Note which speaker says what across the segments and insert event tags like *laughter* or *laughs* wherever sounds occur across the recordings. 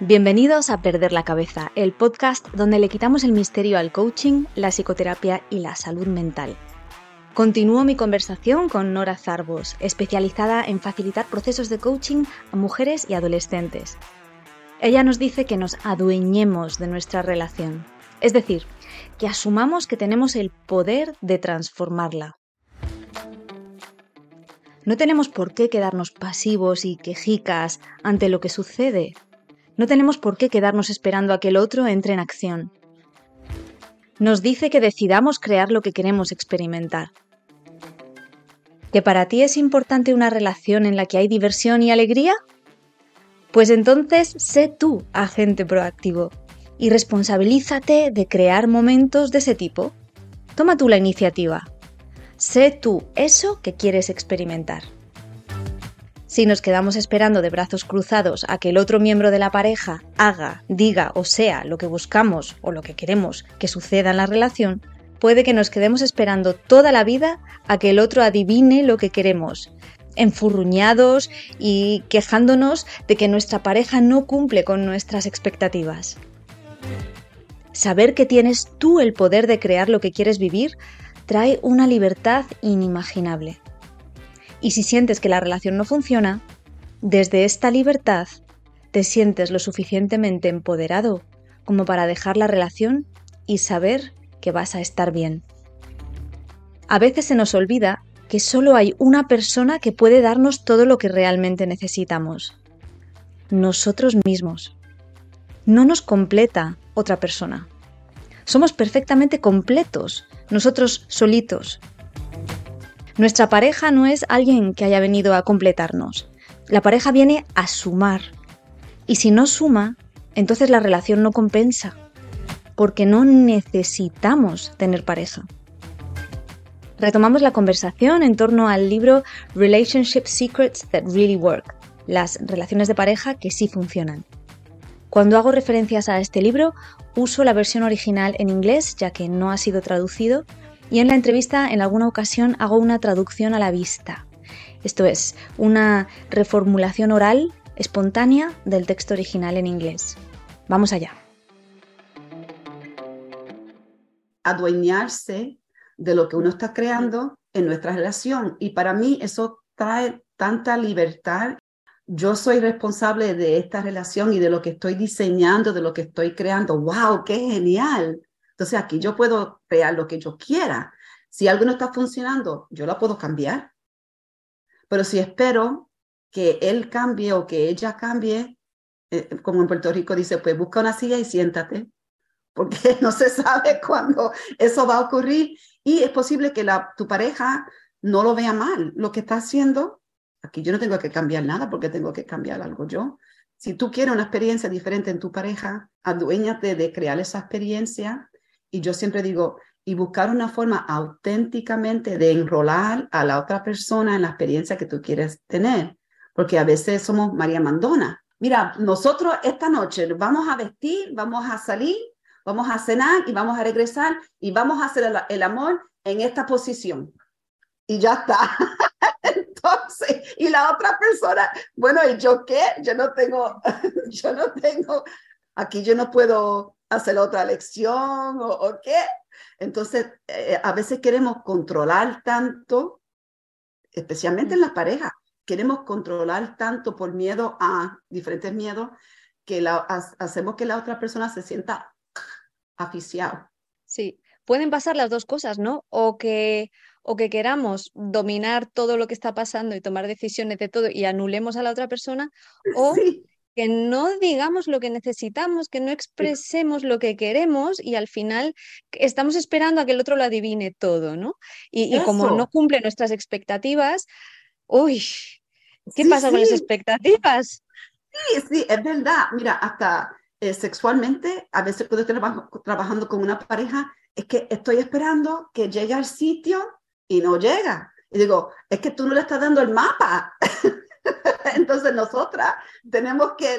Speaker 1: Bienvenidos a Perder la Cabeza, el podcast donde le quitamos el misterio al coaching, la psicoterapia y la salud mental. Continúo mi conversación con Nora Zarbos, especializada en facilitar procesos de coaching a mujeres y adolescentes. Ella nos dice que nos adueñemos de nuestra relación, es decir, que asumamos que tenemos el poder de transformarla. No tenemos por qué quedarnos pasivos y quejicas ante lo que sucede no tenemos por qué quedarnos esperando a que el otro entre en acción. Nos dice que decidamos crear lo que queremos experimentar. ¿Que para ti es importante una relación en la que hay diversión y alegría? Pues entonces sé tú agente proactivo y responsabilízate de crear momentos de ese tipo. Toma tú la iniciativa. Sé tú eso que quieres experimentar. Si nos quedamos esperando de brazos cruzados a que el otro miembro de la pareja haga, diga o sea lo que buscamos o lo que queremos que suceda en la relación, puede que nos quedemos esperando toda la vida a que el otro adivine lo que queremos, enfurruñados y quejándonos de que nuestra pareja no cumple con nuestras expectativas. Saber que tienes tú el poder de crear lo que quieres vivir trae una libertad inimaginable. Y si sientes que la relación no funciona, desde esta libertad te sientes lo suficientemente empoderado como para dejar la relación y saber que vas a estar bien. A veces se nos olvida que solo hay una persona que puede darnos todo lo que realmente necesitamos. Nosotros mismos. No nos completa otra persona. Somos perfectamente completos, nosotros solitos, nuestra pareja no es alguien que haya venido a completarnos. La pareja viene a sumar. Y si no suma, entonces la relación no compensa. Porque no necesitamos tener pareja. Retomamos la conversación en torno al libro Relationship Secrets That Really Work, las relaciones de pareja que sí funcionan. Cuando hago referencias a este libro, uso la versión original en inglés, ya que no ha sido traducido, y en la entrevista en alguna ocasión hago una traducción a la vista. Esto es, una reformulación oral espontánea del texto original en inglés. Vamos allá.
Speaker 2: Adueñarse de lo que uno está creando en nuestra relación. Y para mí eso trae tanta libertad. Yo soy responsable de esta relación y de lo que estoy diseñando, de lo que estoy creando. ¡Wow! ¡Qué genial! Entonces aquí yo puedo crear lo que yo quiera. Si algo no está funcionando, yo lo puedo cambiar. Pero si espero que él cambie o que ella cambie, eh, como en Puerto Rico dice, pues busca una silla y siéntate, *laughs* porque *laughs* no se sabe cuándo eso va a ocurrir y es posible que la, tu pareja no lo vea mal. Lo que está haciendo, aquí yo no tengo que cambiar nada porque tengo que cambiar algo yo. Si tú quieres una experiencia diferente en tu pareja, aduéñate de crear esa experiencia y yo siempre digo, y buscar una forma auténticamente de enrolar a la otra persona en la experiencia que tú quieres tener, porque a veces somos María Mandona. Mira, nosotros esta noche vamos a vestir, vamos a salir, vamos a cenar y vamos a regresar y vamos a hacer el, el amor en esta posición. Y ya está. *laughs* Entonces, y la otra persona, bueno, ¿y yo qué? Yo no tengo, *laughs* yo no tengo, aquí yo no puedo hacer otra lección o, qué. Entonces, eh, a veces queremos controlar tanto, especialmente en las parejas, queremos controlar tanto por miedo a diferentes miedos que la, hacemos que la otra persona se sienta aficiado.
Speaker 1: Sí, pueden pasar las dos cosas, ¿no? O que, o que queramos dominar todo lo que está pasando y tomar decisiones de todo y anulemos a la otra persona, o que no digamos lo que necesitamos, que no expresemos lo que queremos y al final estamos esperando a que el otro lo adivine todo, ¿no? Y, como no cumple nuestras expectativas, uy, ¿qué pasa con las expectativas?
Speaker 2: Sí, sí, es verdad. Mira, hasta eh, sexualmente, a veces cuando estoy trabajando con una pareja, es que estoy esperando que llegue al sitio y no llega. Y digo, es que tú no le estás dando el mapa. *laughs* *laughs* Entonces nosotras tenemos que,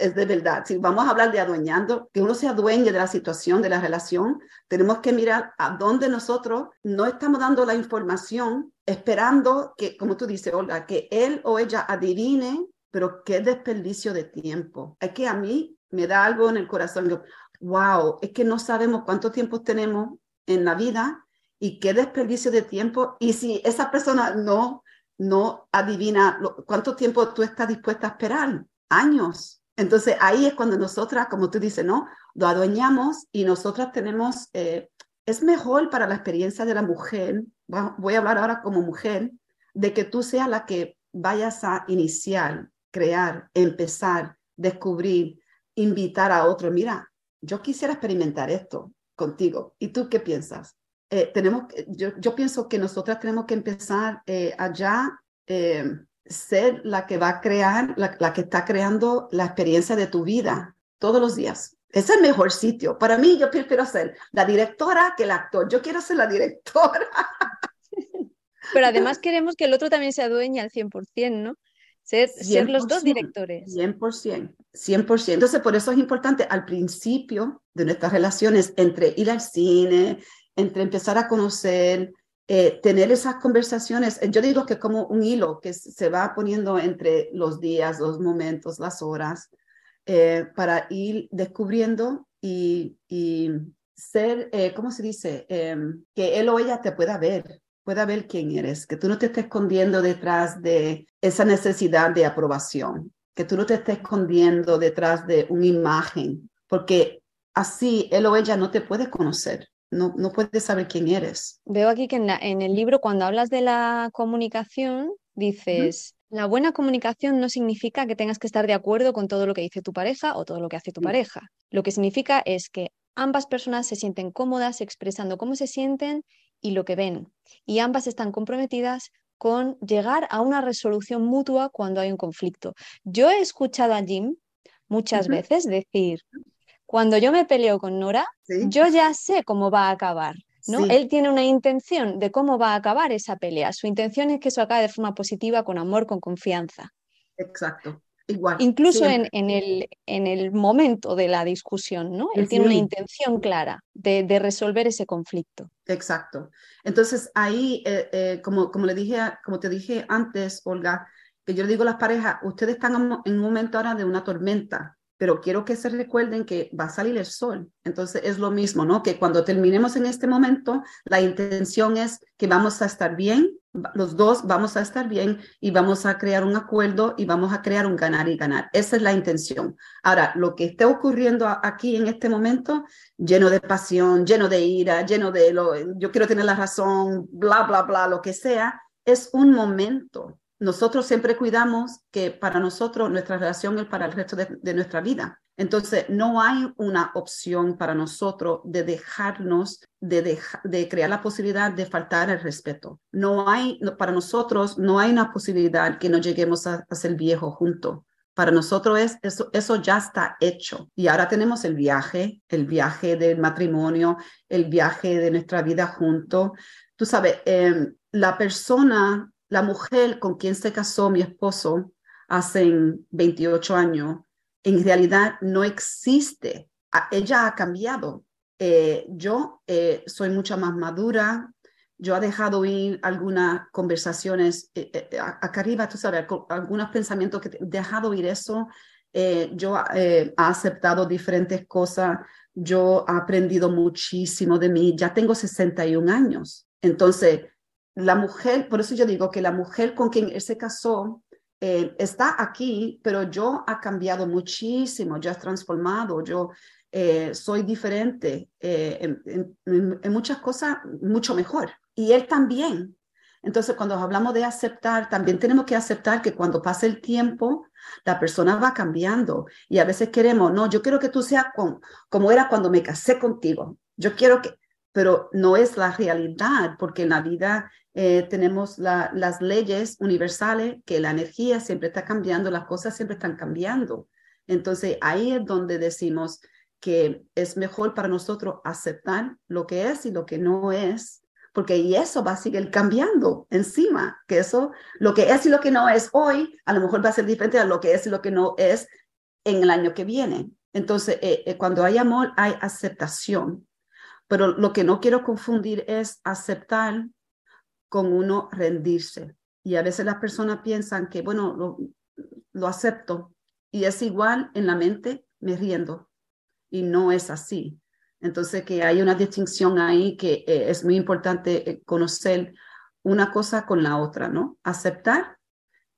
Speaker 2: es de verdad, si vamos a hablar de adueñando, que uno se adueñe de la situación, de la relación, tenemos que mirar a dónde nosotros no estamos dando la información esperando que, como tú dices, Olga, que él o ella adivine pero qué desperdicio de tiempo. Es que a mí me da algo en el corazón. Wow, es que no sabemos cuánto tiempo tenemos en la vida y qué desperdicio de tiempo. Y si esa persona no, no adivina cuánto tiempo tú estás dispuesta a esperar, años. Entonces ahí es cuando nosotras, como tú dices, ¿no? Lo adueñamos y nosotras tenemos, eh, es mejor para la experiencia de la mujer, voy a hablar ahora como mujer, de que tú seas la que vayas a iniciar, crear, empezar, descubrir, invitar a otro. Mira, yo quisiera experimentar esto contigo. ¿Y tú qué piensas? Eh, tenemos, yo, yo, pienso que nosotras tenemos que empezar eh, allá, eh, ser la que va a crear, la, la, que está creando la experiencia de tu vida todos los días. Es el mejor sitio. Para mí, yo prefiero ser la directora que el actor. Yo quiero ser la directora. *laughs*
Speaker 1: Pero además queremos que el otro también se adueñe al 100%, ¿no? Ser, ser, los dos directores.
Speaker 2: 100%, 100%. Entonces, por eso es importante al principio de nuestras relaciones entre ir al cine, entre empezar a conocer, eh, tener esas conversaciones. Yo digo que como un hilo que se va poniendo entre los días, los momentos, las horas, eh, para ir descubriendo y, y ser, eh, ¿cómo se dice? Em, que él o ella te pueda ver, pueda ver quién eres, que tú no te estés escondiendo detrás de esa necesidad de aprobación, que tú no te estés escondiendo detrás de una imagen, porque así él o ella no te puede conocer. No, no puede saber quién eres.
Speaker 1: Veo aquí que en, el libro, cuando hablas de la comunicación, dices, la buena comunicación no significa que tengas que estar de acuerdo con todo lo que dice tu pareja o todo lo que hace tu pareja. Lo que significa es que ambas personas se sienten cómodas expresando cómo se sienten y lo que ven. Y ambas están comprometidas con llegar a una resolución mutua cuando hay un conflicto. Yo he escuchado a Jim muchas veces decir, cuando yo me peleo con Nora, yo ya sé cómo va a acabar. ¿no? Él tiene una intención de cómo va a acabar esa pelea. Su intención es que eso acabe de forma positiva, con amor, con confianza.
Speaker 2: Exacto. Igual,
Speaker 1: Incluso en, en, el, en el momento de la discusión, ¿no? Él tiene una intención clara de, de, resolver ese conflicto.
Speaker 2: Exacto. Entonces ahí, eh, eh, como, como, le dije, como te dije antes, Olga, que yo le digo a las parejas, ustedes están en un momento ahora de una tormenta, pero quiero que se recuerden que va a salir el sol. Entonces es lo mismo, ¿no? Que cuando terminemos en este momento, la intención es que vamos a estar bien, los dos vamos a estar bien y vamos a crear un acuerdo y vamos a crear un ganar y ganar. Esa es la intención. Ahora, lo que esté ocurriendo aquí en este momento, lleno de pasión, lleno de ira, lleno de lo, yo quiero tener la razón, bla, bla, bla, lo que sea, es un momento nosotros siempre cuidamos que para nosotros nuestra relación es para el resto de, nuestra vida. Entonces, no hay una opción para nosotros de dejarnos, de, crear la posibilidad de faltar el respeto. No hay, para nosotros, no hay una posibilidad que no lleguemos a, ser viejo juntos. Para nosotros es, eso, ya está hecho. Y ahora tenemos el viaje, el viaje del matrimonio, el viaje de nuestra vida juntos. Tú sabes, em, la persona la mujer con quien se casó mi esposo hace 28 años, en realidad no existe. Ella ha cambiado. Eh, yo eh, soy mucho más madura. Yo he dejado ir algunas conversaciones eh, acá arriba, tú sabes, algunos pensamientos que he dejado ir eso. yo he aceptado diferentes cosas. Yo he aprendido muchísimo de mí. Ya tengo 61 años. Entonces, la mujer, por eso yo digo que la mujer con quien él se casó eh, está aquí, pero yo ha cambiado muchísimo, yo he transformado, yo eh, soy diferente eh, en, muchas cosas, mucho mejor. Y él también. Entonces, cuando hablamos de aceptar, también tenemos que aceptar que cuando pasa el tiempo, la persona va cambiando. Y a veces queremos, no, yo quiero que tú seas como, como era cuando me casé contigo. Yo quiero que, pero no es la realidad, porque en la vida eh, tenemos las leyes universales, que la energía siempre está cambiando, las cosas siempre están cambiando. Entonces ahí es donde decimos que es mejor para nosotros aceptar lo que es y lo que no es, porque y eso va a seguir cambiando encima, que eso, lo que es y lo que no es hoy, a lo mejor va a ser diferente a lo que es y lo que no es en el año que viene. Entonces, eh, eh, cuando hay amor, hay aceptación. Pero lo que no quiero confundir es aceptar con uno rendirse. Y a veces las personas piensan que, bueno, lo acepto. Y es igual en la mente, me riendo. Y no es así. Entonces, que hay una distinción ahí que eh, es muy importante eh, conocer una cosa con la otra, ¿no? Aceptar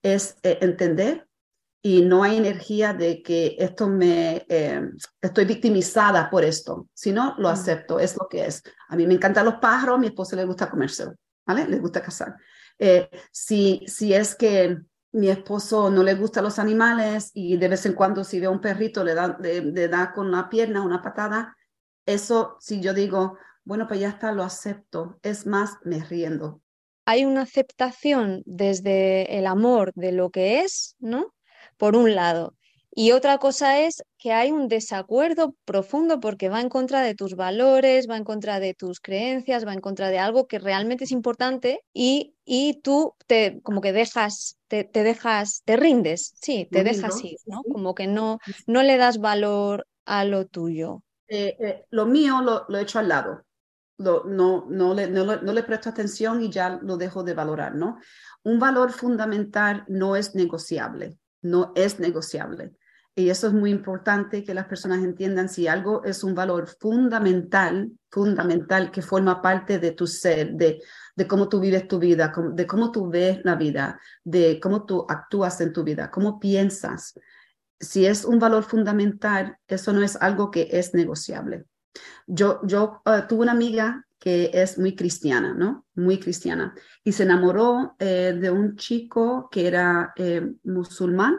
Speaker 2: es eh, entender y no hay energía de que esto me, estoy victimizada por esto, sino lo mm. acepto, es lo que es. A mí me encantan los pájaros, a mi esposo le gusta comérselo, ¿vale? Le gusta cazar. si, si es que mi esposo no le gustan los animales y de vez en cuando si ve un perrito le da, le da con una pierna, una patada, eso, si yo digo, bueno, pues ya está, lo acepto, es más, me riendo.
Speaker 1: Hay una aceptación desde el amor de lo que es, ¿no? Por un lado. Y otra cosa es que hay un desacuerdo profundo porque va en contra de tus valores, va en contra de tus creencias, va en contra de algo que realmente es importante y, y tú te como que dejas, te, te dejas, te rindes, sí, te dejas ir, ¿no? Como que no, no le das valor a lo tuyo.
Speaker 2: Eh, eh, lo mío lo, lo hecho al lado. no, no, le, no, no, le presto atención y ya lo dejo de valorar, ¿no? Un valor fundamental no es negociable, no es negociable. Y eso es muy importante que las personas entiendan si algo es un valor fundamental, fundamental, que forma parte de tu ser, de, de cómo tú vives tu vida, de cómo tú ves la vida, de cómo tú actúas en tu vida, cómo piensas si es un valor fundamental, eso no es algo que es negociable. Yo, yo eh, tuve una amiga que es muy cristiana, ¿no? Muy cristiana. Y se enamoró eh, de un chico que era eh, musulmán.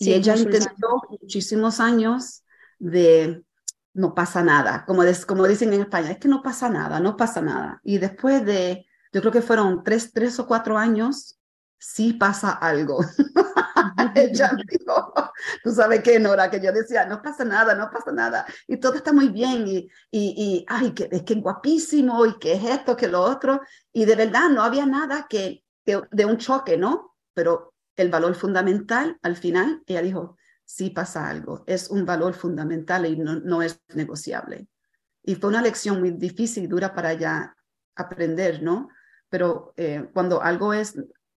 Speaker 2: Y ella intentó muchísimos años de no pasa nada, como, como dicen en España, es que no pasa nada, no pasa nada. Y después de, yo creo que fueron tres, tres o cuatro años, sí pasa algo. *laughs* ella dijo, tú sabes qué, Nora, que yo decía, no pasa nada, no pasa nada, y todo está muy bien, y, y, y ay, que, es que guapísimo, y que es esto, que lo otro, y de verdad no había nada que, de un choque, ¿no? Pero el valor fundamental, al final, ella dijo, sí pasa algo, es un valor fundamental y no, no es negociable. Y fue una lección muy difícil y dura para ella aprender, ¿no? Pero eh, cuando algo es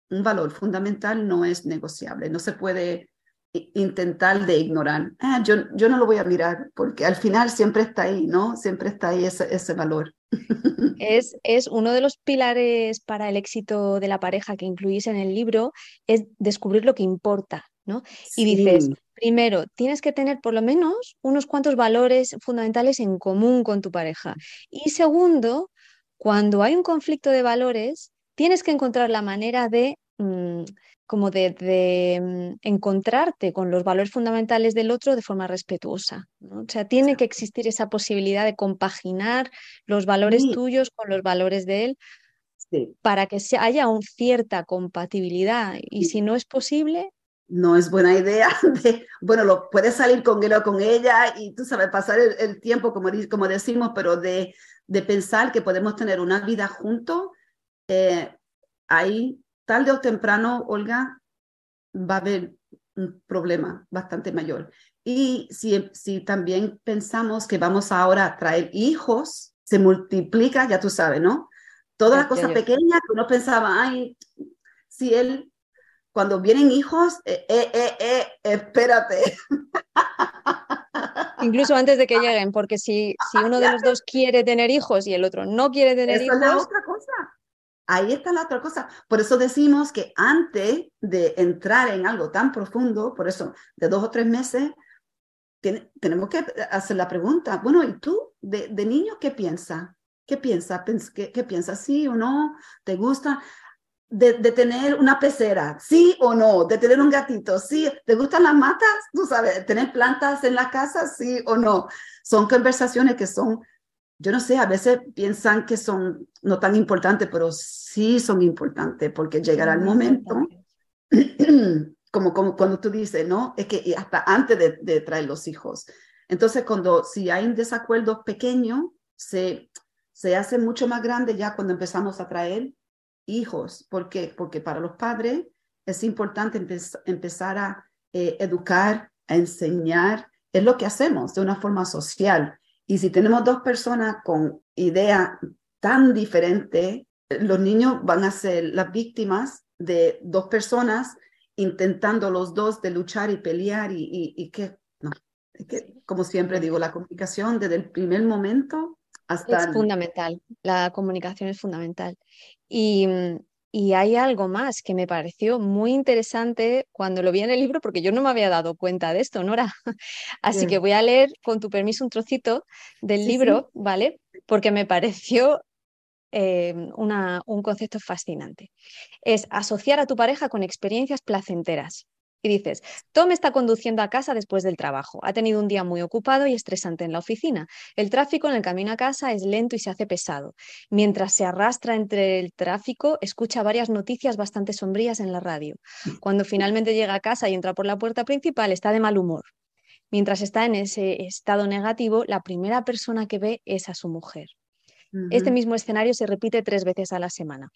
Speaker 2: un valor fundamental no es negociable, no se puede intentar de ignorar. Ah, yo, yo no lo voy a mirar porque al final siempre está ahí, ¿no? Siempre está ahí ese, ese valor.
Speaker 1: Es, es uno de los pilares para el éxito de la pareja que incluís en el libro, es descubrir lo que importa, ¿no? Y dices, primero, tienes que tener por lo menos unos cuantos valores fundamentales en común con tu pareja. Y segundo, cuando hay un conflicto de valores, tienes que encontrar la manera de Mm, como de, mm, encontrarte con los valores fundamentales del otro de forma respetuosa. O sea, tiene que existir esa posibilidad de compaginar los valores tuyos con los valores de él para que haya una cierta compatibilidad. Y si no es posible...
Speaker 2: No es buena idea. *laughs* bueno, lo, puedes salir con él o con ella y tú sabes, pasar el, tiempo, como, como decimos, pero de, de, pensar que podemos tener una vida juntos, eh, ahí tarde o temprano, Olga, va a haber un problema bastante mayor. Y si, si también pensamos que vamos ahora a traer hijos, se multiplica, ya tú sabes, ¿no? Toda la cosa pequeña que uno pensaba, ay, si él, cuando vienen hijos, eh, eh, eh, eh espérate. *laughs*
Speaker 1: Incluso antes de que lleguen, porque si, si uno de los dos quiere tener hijos y el otro no quiere tener hijos.
Speaker 2: Es la otra cosa ahí está la otra cosa. Por eso decimos que antes de entrar en algo tan profundo, por eso de dos o tres meses, tenemos que hacer la pregunta, bueno, ¿y tú de, niño qué piensas? ¿Qué piensas? ¿Qué, ¿Qué piensas? ¿Sí o no? ¿Te gusta? De, de, tener una pecera, sí o no, de tener un gatito, sí, ¿te gustan las matas? Tú sabes, tener plantas en la casa, sí o no. Son conversaciones que son yo no sé, a veces piensan que son no tan importantes, pero sí son importantes porque llegará el momento, *clears throat* como, como cuando tú dices, ¿no? Es que hasta antes de, traer los hijos. Entonces, cuando si hay un desacuerdo pequeño, se, se hace mucho más grande ya cuando empezamos a traer hijos. ¿Por qué? Porque para los padres es importante empezar a eh, educar, a enseñar. Es lo que hacemos de una forma social y si tenemos dos personas con ideas tan diferentes, los niños van a ser las víctimas de dos personas intentando los dos de luchar y pelear y, y, que, no, que, como siempre digo, la comunicación desde el primer momento hasta...
Speaker 1: Es fundamental, la comunicación es fundamental. Y, y hay algo más que me pareció muy interesante cuando lo vi en el libro, porque yo no me había dado cuenta de esto, Nora. *laughs* Así que voy a leer, con tu permiso, un trocito del libro, ¿vale? Porque me pareció eh, un concepto fascinante. Es asociar a tu pareja con experiencias placenteras. Y dices, Tom está conduciendo a casa después del trabajo. Ha tenido un día muy ocupado y estresante en la oficina. El tráfico en el camino a casa es lento y se hace pesado. Mientras se arrastra entre el tráfico, escucha varias noticias bastante sombrías en la radio. Cuando finalmente llega a casa y entra por la puerta principal, está de mal humor. Mientras está en ese estado negativo, la primera persona que ve es a su mujer. Este mismo escenario se repite tres veces a la semana.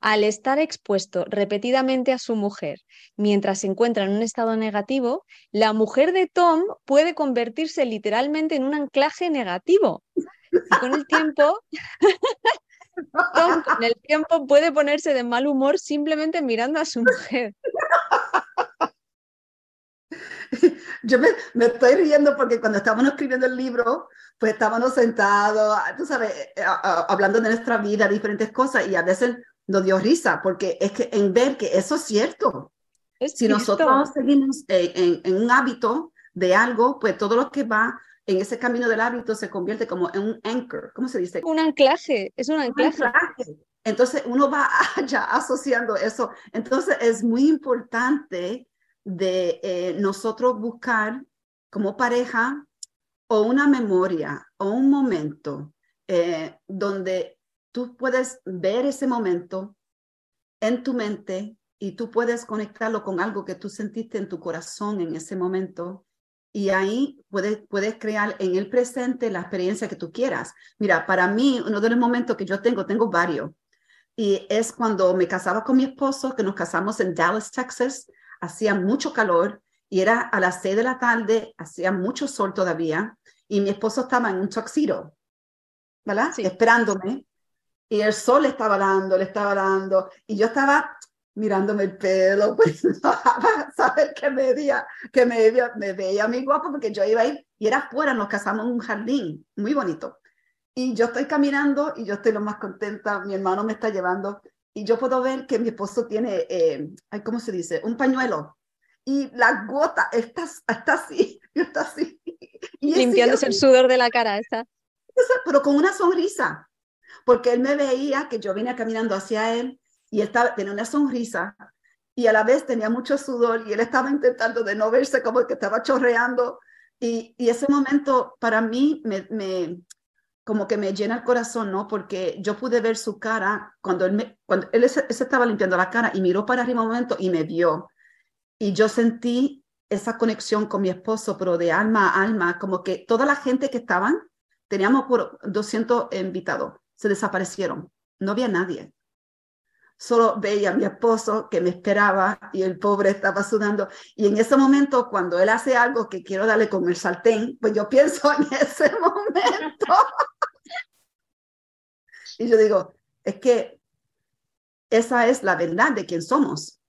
Speaker 1: Al estar expuesto repetidamente a su mujer mientras se encuentra en un estado negativo, la mujer de Tom puede convertirse literalmente en un anclaje negativo. Y con el tiempo, *laughs* Tom con el tiempo puede ponerse de mal humor simplemente mirando a su mujer. *laughs*
Speaker 2: Yo me, me, estoy riendo porque cuando estábamos escribiendo el libro, pues estábamos sentados, tú sabes, eh, hablando de nuestra vida, diferentes cosas, y a veces nos dio risa, porque es que en ver que eso es cierto. si nosotros seguimos en, en, un hábito de algo, pues todo lo que va en ese camino del hábito se convierte como en un anchor, ¿cómo se dice?
Speaker 1: Un anclaje, es un anclaje.
Speaker 2: Entonces uno va *laughs* ya asociando eso. Entonces es muy importante de eh, nosotros buscar como pareja o una memoria o un momento eh, donde tú puedes ver ese momento en tu mente y tú puedes conectarlo con algo que tú sentiste en tu corazón en ese momento y ahí puedes, puedes crear en el presente la experiencia que tú quieras. Mira, para mí, uno de los momentos que yo tengo, tengo varios, y es cuando me casaba con mi esposo, que nos casamos en Dallas, Texas, hacía mucho calor y era a las seis de la tarde, hacía mucho sol todavía y mi esposo estaba en un tuxedo, ¿verdad? Esperándome y el sol le estaba dando, le estaba dando y yo estaba mirándome el pelo, *laughs* pues saber que me veía, que me veía, me veía muy guapo porque yo iba ahí y era afuera, nos casamos en un jardín muy bonito. Y yo estoy caminando y yo estoy lo más contenta, mi hermano me está llevando y yo puedo ver que mi esposo tiene, eh, ¿cómo se dice? Un pañuelo. Y la gota está, está así, *laughs* está así.
Speaker 1: Y Limpiándose el sudor de la cara, está.
Speaker 2: Pero con una sonrisa, porque él me veía que yo venía caminando hacia él y estaba, tenía una sonrisa y a la vez tenía mucho sudor y él estaba intentando de no verse como que estaba chorreando. Y, y ese momento para mí me, me, como que me llena el corazón, ¿no? Porque yo pude ver su cara cuando él, me, cuando él se, estaba limpiando la cara y miró para arriba un momento y me vio. Y yo sentí esa conexión con mi esposo, pero de alma a alma, como que toda la gente que estaban, teníamos por 200 invitados, se desaparecieron, no había nadie. Solo veía a mi esposo que me esperaba y el pobre estaba sudando. Y en ese momento, cuando él hace algo que quiero darle con el sartén, pues yo pienso en ese *laughs* momento. Y yo digo, es que esa es la verdad de quién somos.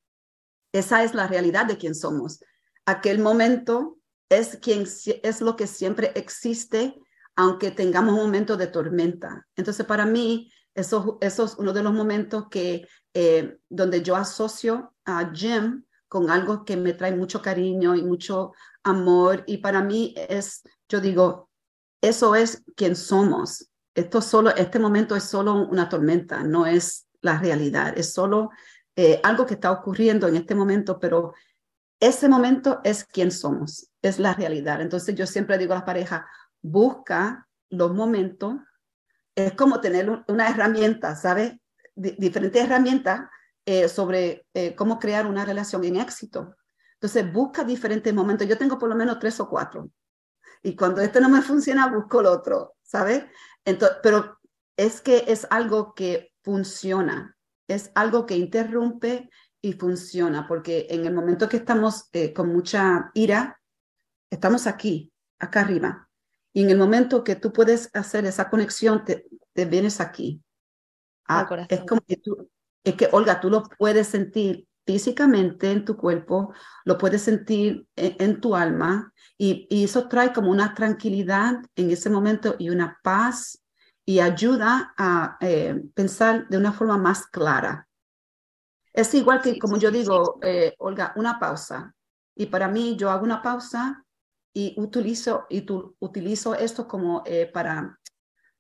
Speaker 2: Esa es la realidad de quién somos. Aquel momento es, quien, es lo que siempre existe, aunque tengamos un momento de tormenta. Entonces, para mí, eso, eso es uno de los momentos que, eh, donde yo asocio a Jim con algo que me trae mucho cariño y mucho amor. Y para mí es, yo digo, eso es quien somos esto solo, este momento es solo una tormenta, no es la realidad, es solo eh, algo que está ocurriendo en este momento, pero ese momento es quien somos, es la realidad. Entonces yo siempre digo a las parejas, busca los momentos, es como tener una herramienta, ¿sabes? diferentes herramientas eh, sobre eh, cómo crear una relación en éxito. Entonces busca diferentes momentos. Yo tengo por lo menos tres o cuatro. Y cuando este no me funciona, busco el otro, ¿sabes? Pero es que es algo que funciona, es algo que interrumpe y funciona, porque en el momento que estamos eh, con mucha ira, estamos aquí, acá arriba. Y en el momento que tú puedes hacer esa conexión, te, vienes aquí. Ah, es como que tú, es que Olga, tú lo puedes sentir físicamente en tu cuerpo, lo puedes sentir en, tu alma y, eso trae como una tranquilidad en ese momento y una paz y ayuda a eh, pensar de una forma más clara. Es igual que, como yo digo, eh, Olga, una pausa. Y para mí, yo hago una pausa y utilizo, y tu, utilizo esto como eh, para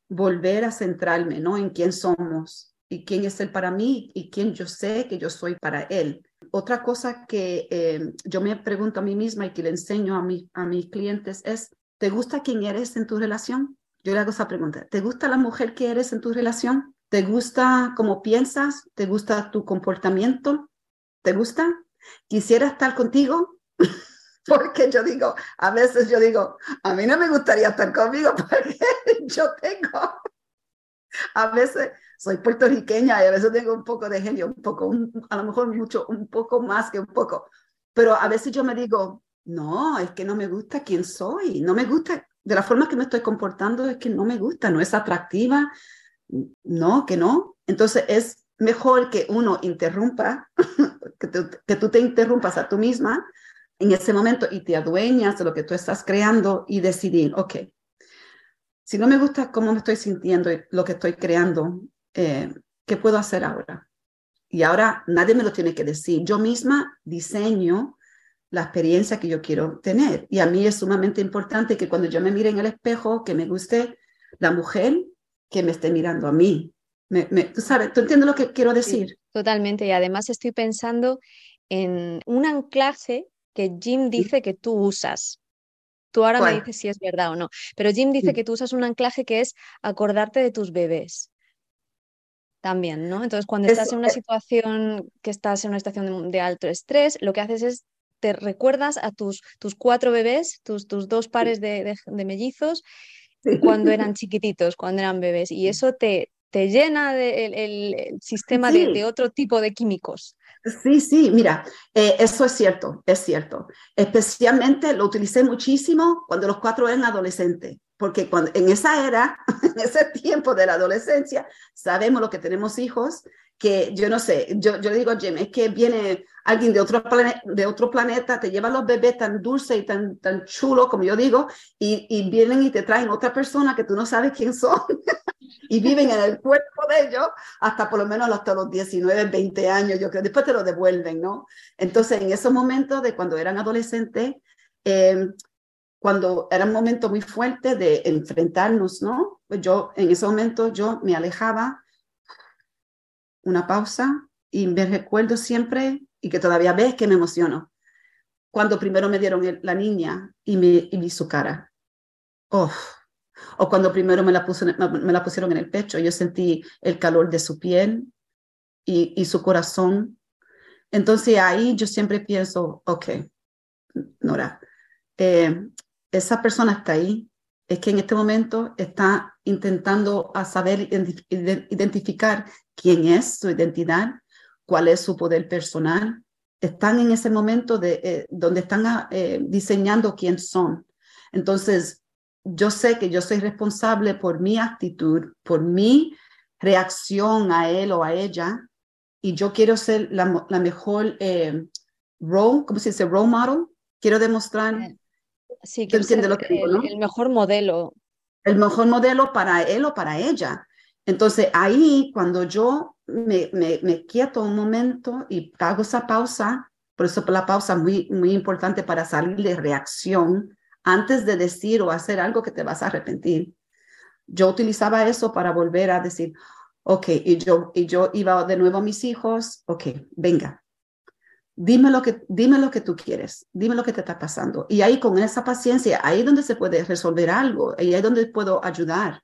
Speaker 2: volver a centrarme ¿no? en quién somos y quién es Él para mí y quién yo sé que yo soy para Él. Otra cosa que eh, yo me pregunto a mí misma y que le enseño a, mi, a mis clientes es, ¿te gusta quién eres en tu relación? Yo le hago esa pregunta, ¿te gusta la mujer que eres en tu relación? ¿Te gusta cómo piensas? ¿Te gusta tu comportamiento? ¿Te gusta? ¿Quisiera estar contigo? *laughs* porque yo digo, a veces yo digo, a mí no me gustaría estar conmigo *laughs* porque yo tengo, a veces soy puertorriqueña y a veces tengo un poco de genio, un poco, a lo mejor mucho, un poco más que un poco, pero a veces yo me digo, no, es que no me gusta quién soy, no me gusta, de la forma que me estoy comportando es que no me gusta, no es atractiva, no, que no. Entonces es mejor que uno interrumpa, *laughs* que, que tú te interrumpas a tú misma en ese momento y te adueñas de lo que tú estás creando y decidir, ok, si no me gusta cómo me estoy sintiendo y lo que estoy creando, eh, ¿qué puedo hacer ahora? Y ahora nadie me lo tiene que decir. Yo misma diseño la experiencia que yo quiero tener. Y a mí es sumamente importante que cuando yo me mire en el espejo, que me guste la mujer que me esté mirando a mí. Me, tú sabes, ¿tú entiendes lo que quiero decir?
Speaker 1: totalmente. Y además estoy pensando en un anclaje que Jim dice que tú usas. Tú ahora me dices si es verdad o no, pero Jim dice que tú usas un anclaje que es acordarte de tus bebés. También, ¿no? Entonces, cuando estás en una situación que estás en una situación de, alto estrés, lo que haces es te recuerdas a tus, tus cuatro bebés, tus, tus dos pares de, mellizos, cuando *laughs* eran chiquititos, cuando eran bebés. Y eso te, te llena de, el, sistema de, otro tipo de químicos.
Speaker 2: Sí, sí, mira, eh, eso es cierto, es cierto. Especialmente lo utilicé muchísimo cuando los cuatro eran adolescentes, porque cuando, en esa era, *laughs* en ese tiempo de la adolescencia, sabemos lo que tenemos hijos, que yo no sé, yo, yo digo, Jim, es que viene alguien de otro, de otro planeta, te lleva los bebés tan dulces y tan, tan chulos, como yo digo, y, y vienen y te traen otra persona que tú no sabes quién son. *laughs* y viven en el cuerpo de ellos hasta por lo menos hasta los 19, 20 años, yo creo, después te lo devuelven, ¿no? Entonces, en esos momentos de cuando eran adolescentes, em, cuando era un momento muy fuerte de enfrentarnos, ¿no? Pues yo, en ese momento, yo me alejaba, una pausa, y me recuerdo siempre, y que todavía ves que me emociono, cuando primero me dieron la niña y, me, y vi su cara. Oh, o cuando primero me la, me la pusieron en el pecho, yo sentí el calor de su piel y, y su corazón. Entonces ahí yo siempre pienso, ok, Nora, eh, esa persona está ahí, es que en este momento está intentando a saber identificar quién es su identidad, cuál es su poder personal. Están en ese momento de, eh, donde están eh, diseñando quién son. Entonces, yo sé que yo soy responsable por mi actitud, por mi reacción a él o a ella, y yo quiero ser la, mejor eh, role, ¿cómo se dice? Role model. Quiero demostrar.
Speaker 1: Sí, que lo que digo, el, mejor modelo.
Speaker 2: El mejor modelo para él o para ella. Entonces ahí, cuando yo me, me, me quieto un momento y hago esa pausa, por eso la pausa es muy, muy importante para salir de reacción antes de decir o hacer algo que te vas a arrepentir. Yo utilizaba eso para volver a decir, ok, y yo, y yo iba de nuevo a mis hijos, ok, venga, dime lo, que, dime lo que tú quieres, dime lo que te está pasando. Y ahí con esa paciencia, ahí es donde se puede resolver algo, ahí es donde puedo ayudar.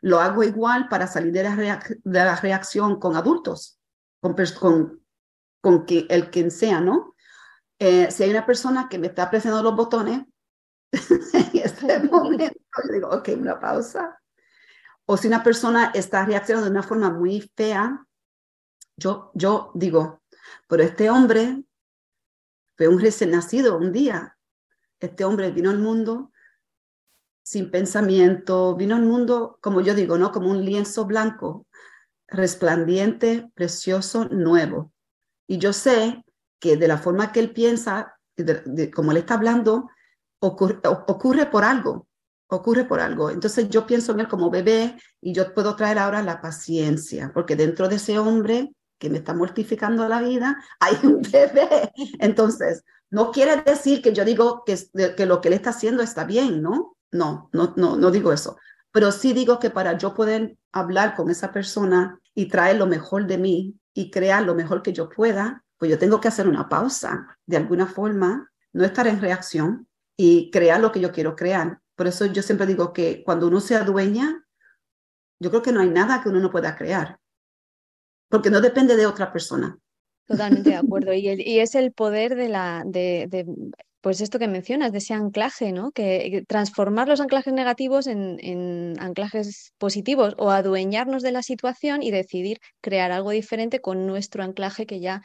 Speaker 2: Lo hago igual para salir de la, de la reacción con adultos, con, con, con que, el quien sea, ¿no? Eh, si hay una persona que me está presionando los botones, *laughs* en este *laughs* momento yo digo, ok, una pausa. O si una persona está reaccionando de una forma muy fea, yo, yo digo, pero este hombre fue un recién nacido un día. Este hombre vino al mundo sin pensamiento, vino al mundo, como yo digo, ¿no? Como un lienzo blanco, resplandiente, precioso, nuevo. Y yo sé que de la forma que él piensa, como él está hablando, ocurre, ocurre por algo, ocurre por algo. Entonces yo pienso en él como bebé y yo puedo traer ahora la paciencia, porque dentro de ese hombre que me está mortificando la vida, hay un *laughs* bebé. Entonces, no quiere decir que yo digo que, que lo que él está haciendo está bien, ¿no? No, no, no, no digo eso. Pero sí digo que para yo poder hablar con esa persona y traer lo mejor de mí y crear lo mejor que yo pueda, pues yo tengo que hacer una pausa de alguna forma, no estar en reacción y crear lo que yo quiero crear. Por eso yo siempre digo que cuando uno se adueña, yo creo que no hay nada que uno no pueda crear, porque no depende de otra persona.
Speaker 1: Totalmente de *laughs* acuerdo. Y, y es el poder de la, de, pues esto que mencionas, de ese anclaje, ¿no? Que transformar los anclajes negativos en, anclajes positivos o adueñarnos de la situación y decidir crear algo diferente con nuestro anclaje que ya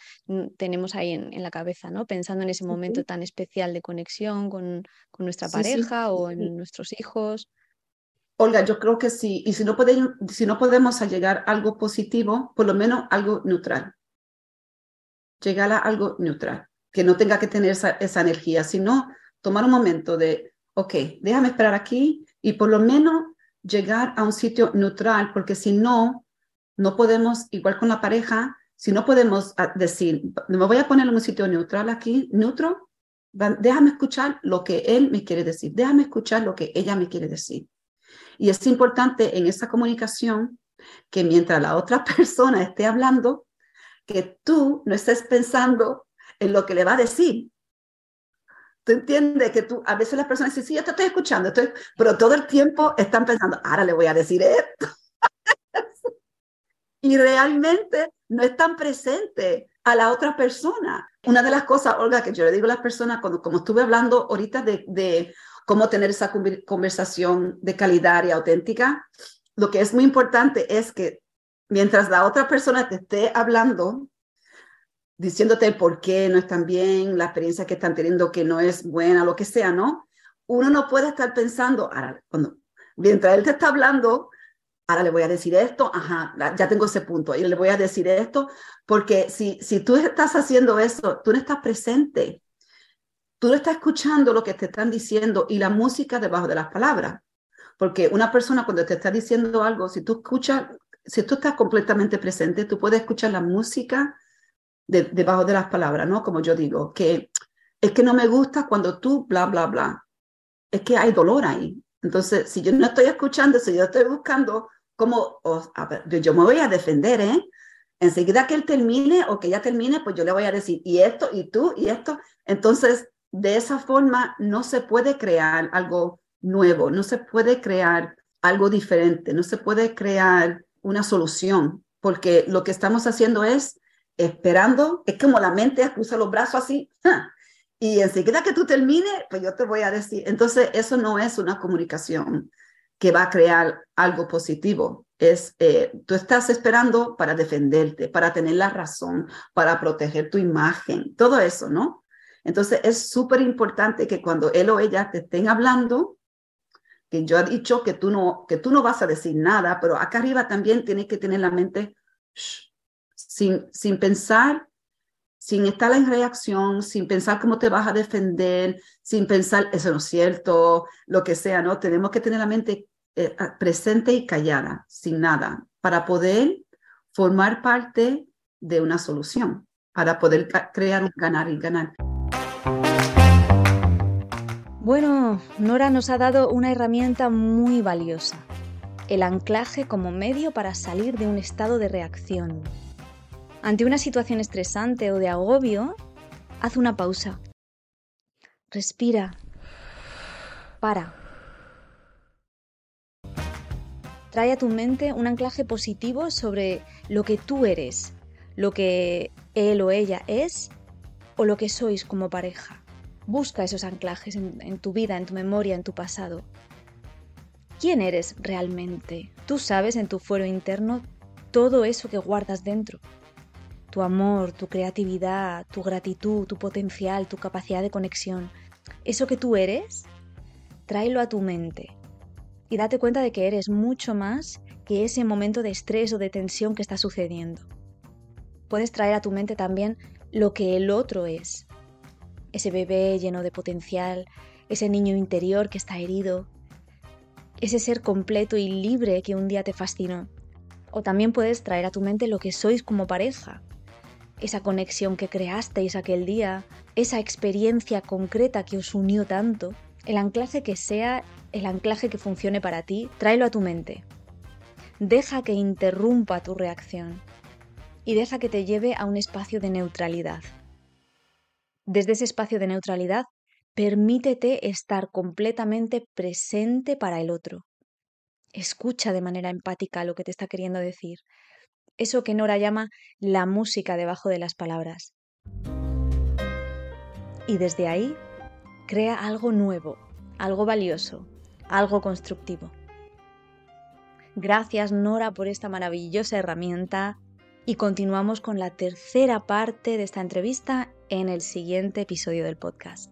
Speaker 1: tenemos ahí en, la cabeza, ¿no? Pensando en ese momento tan especial de conexión con, nuestra pareja o en nuestros hijos.
Speaker 2: Olga, yo creo que sí, y si no, podemos, llegar a algo positivo, por lo menos algo neutral. Llegar a algo neutral que no tenga que tener esa, esa energía, sino tomar un momento de, ok, déjame esperar aquí y por lo menos llegar a un sitio neutral, porque si no, no podemos, igual con la pareja, si no podemos ah, decir, me voy a poner en un sitio neutral aquí, neutro, déjame escuchar lo que él me quiere decir, déjame escuchar lo que ella me quiere decir. Y es importante en esa comunicación que mientras la otra *laughs* persona esté hablando, que tú no estés pensando en lo que le va a decir. ¿Tú entiendes que tú, a veces las personas dicen, sí, yo te estoy escuchando, estoy, pero todo el tiempo están pensando, ahora le voy a decir esto. *laughs* y realmente no están presentes a la otra persona. Una de las cosas, Olga, que yo le digo a las personas, cuando, como estuve hablando ahorita de, de cómo tener esa conversación de calidad y auténtica, lo que es muy importante es que mientras la otra persona te esté hablando, diciéndote por qué no están bien, la experiencia que están teniendo que no es buena, lo que sea, ¿no? Uno no puede estar pensando, ahora, cuando, mientras él te está hablando, ahora le voy a decir esto, ajá, ya tengo ese punto, y le voy a decir esto, porque si, si tú estás haciendo eso, tú no estás presente, tú no estás escuchando lo que te están diciendo y la música debajo de las palabras. Porque una persona cuando te está diciendo algo, si tú escuchas, si tú estás completamente presente, tú puedes escuchar la música debajo de las palabras, ¿no? Como yo digo, que es que no me gusta cuando tú bla, bla, bla. Es que hay dolor ahí. Entonces, si yo no estoy escuchando, si yo estoy buscando cómo, a ver, yo me voy a defender, ¿eh? Enseguida que él termine o que ya termine, pues yo le voy a decir, y esto, y tú, y esto. Entonces, de esa forma no se puede crear algo nuevo, no se puede crear algo diferente, no se puede crear una solución, porque lo que estamos haciendo es esperando, es como la mente cruza los brazos así, y enseguida que tú termines, pues yo te voy a decir, entonces eso no es una comunicación que va a crear algo positivo, es, eh, tú estás esperando para defenderte, para tener la razón, para proteger tu imagen, todo eso, ¿no? Entonces es súper importante que cuando él o ella te estén hablando, que yo he dicho que tú no, que tú no vas a decir nada, pero acá arriba también tienes que tener la mente, sin, pensar, sin estar en reacción, sin pensar cómo te vas a defender, sin pensar, eso no es cierto, lo que sea, ¿no? Tenemos que tener la mente eh, presente y callada, sin nada, para poder formar parte de una solución, para poder crear un ganar y ganar.
Speaker 1: Bueno, Nora nos ha dado una herramienta muy valiosa, el anclaje como medio para salir de un estado de reacción, ante una situación estresante o de agobio, haz una pausa. Respira. Para. Trae a tu mente un anclaje positivo sobre lo que tú eres, lo que él o ella es o lo que sois como pareja. Busca esos anclajes en, tu vida, en tu memoria, en tu pasado. ¿Quién eres realmente? Tú sabes en tu fuero interno todo eso que guardas dentro tu amor, tu creatividad, tu gratitud, tu potencial, tu capacidad de conexión. Eso que tú eres, tráelo a tu mente y date cuenta de que eres mucho más que ese momento de estrés o de tensión que está sucediendo. Puedes traer a tu mente también lo que el otro es. Ese bebé lleno de potencial, ese niño interior que está herido, ese ser completo y libre que un día te fascinó. O también puedes traer a tu mente lo que sois como pareja, esa conexión que creasteis aquel día, esa experiencia concreta que os unió tanto, el anclaje que sea el anclaje que funcione para ti, tráelo a tu mente. Deja que interrumpa tu reacción y deja que te lleve a un espacio de neutralidad. Desde ese espacio de neutralidad, permítete estar completamente presente para el otro. Escucha de manera empática lo que te está queriendo decir. Eso que Nora llama la música debajo de las palabras. Y desde ahí, crea algo nuevo, algo valioso, algo constructivo. Gracias Nora por esta maravillosa herramienta y continuamos con la tercera parte de esta entrevista en el siguiente episodio del podcast.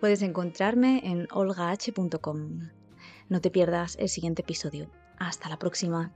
Speaker 1: Puedes encontrarme en olgah.com. No te pierdas el siguiente episodio. Hasta la próxima.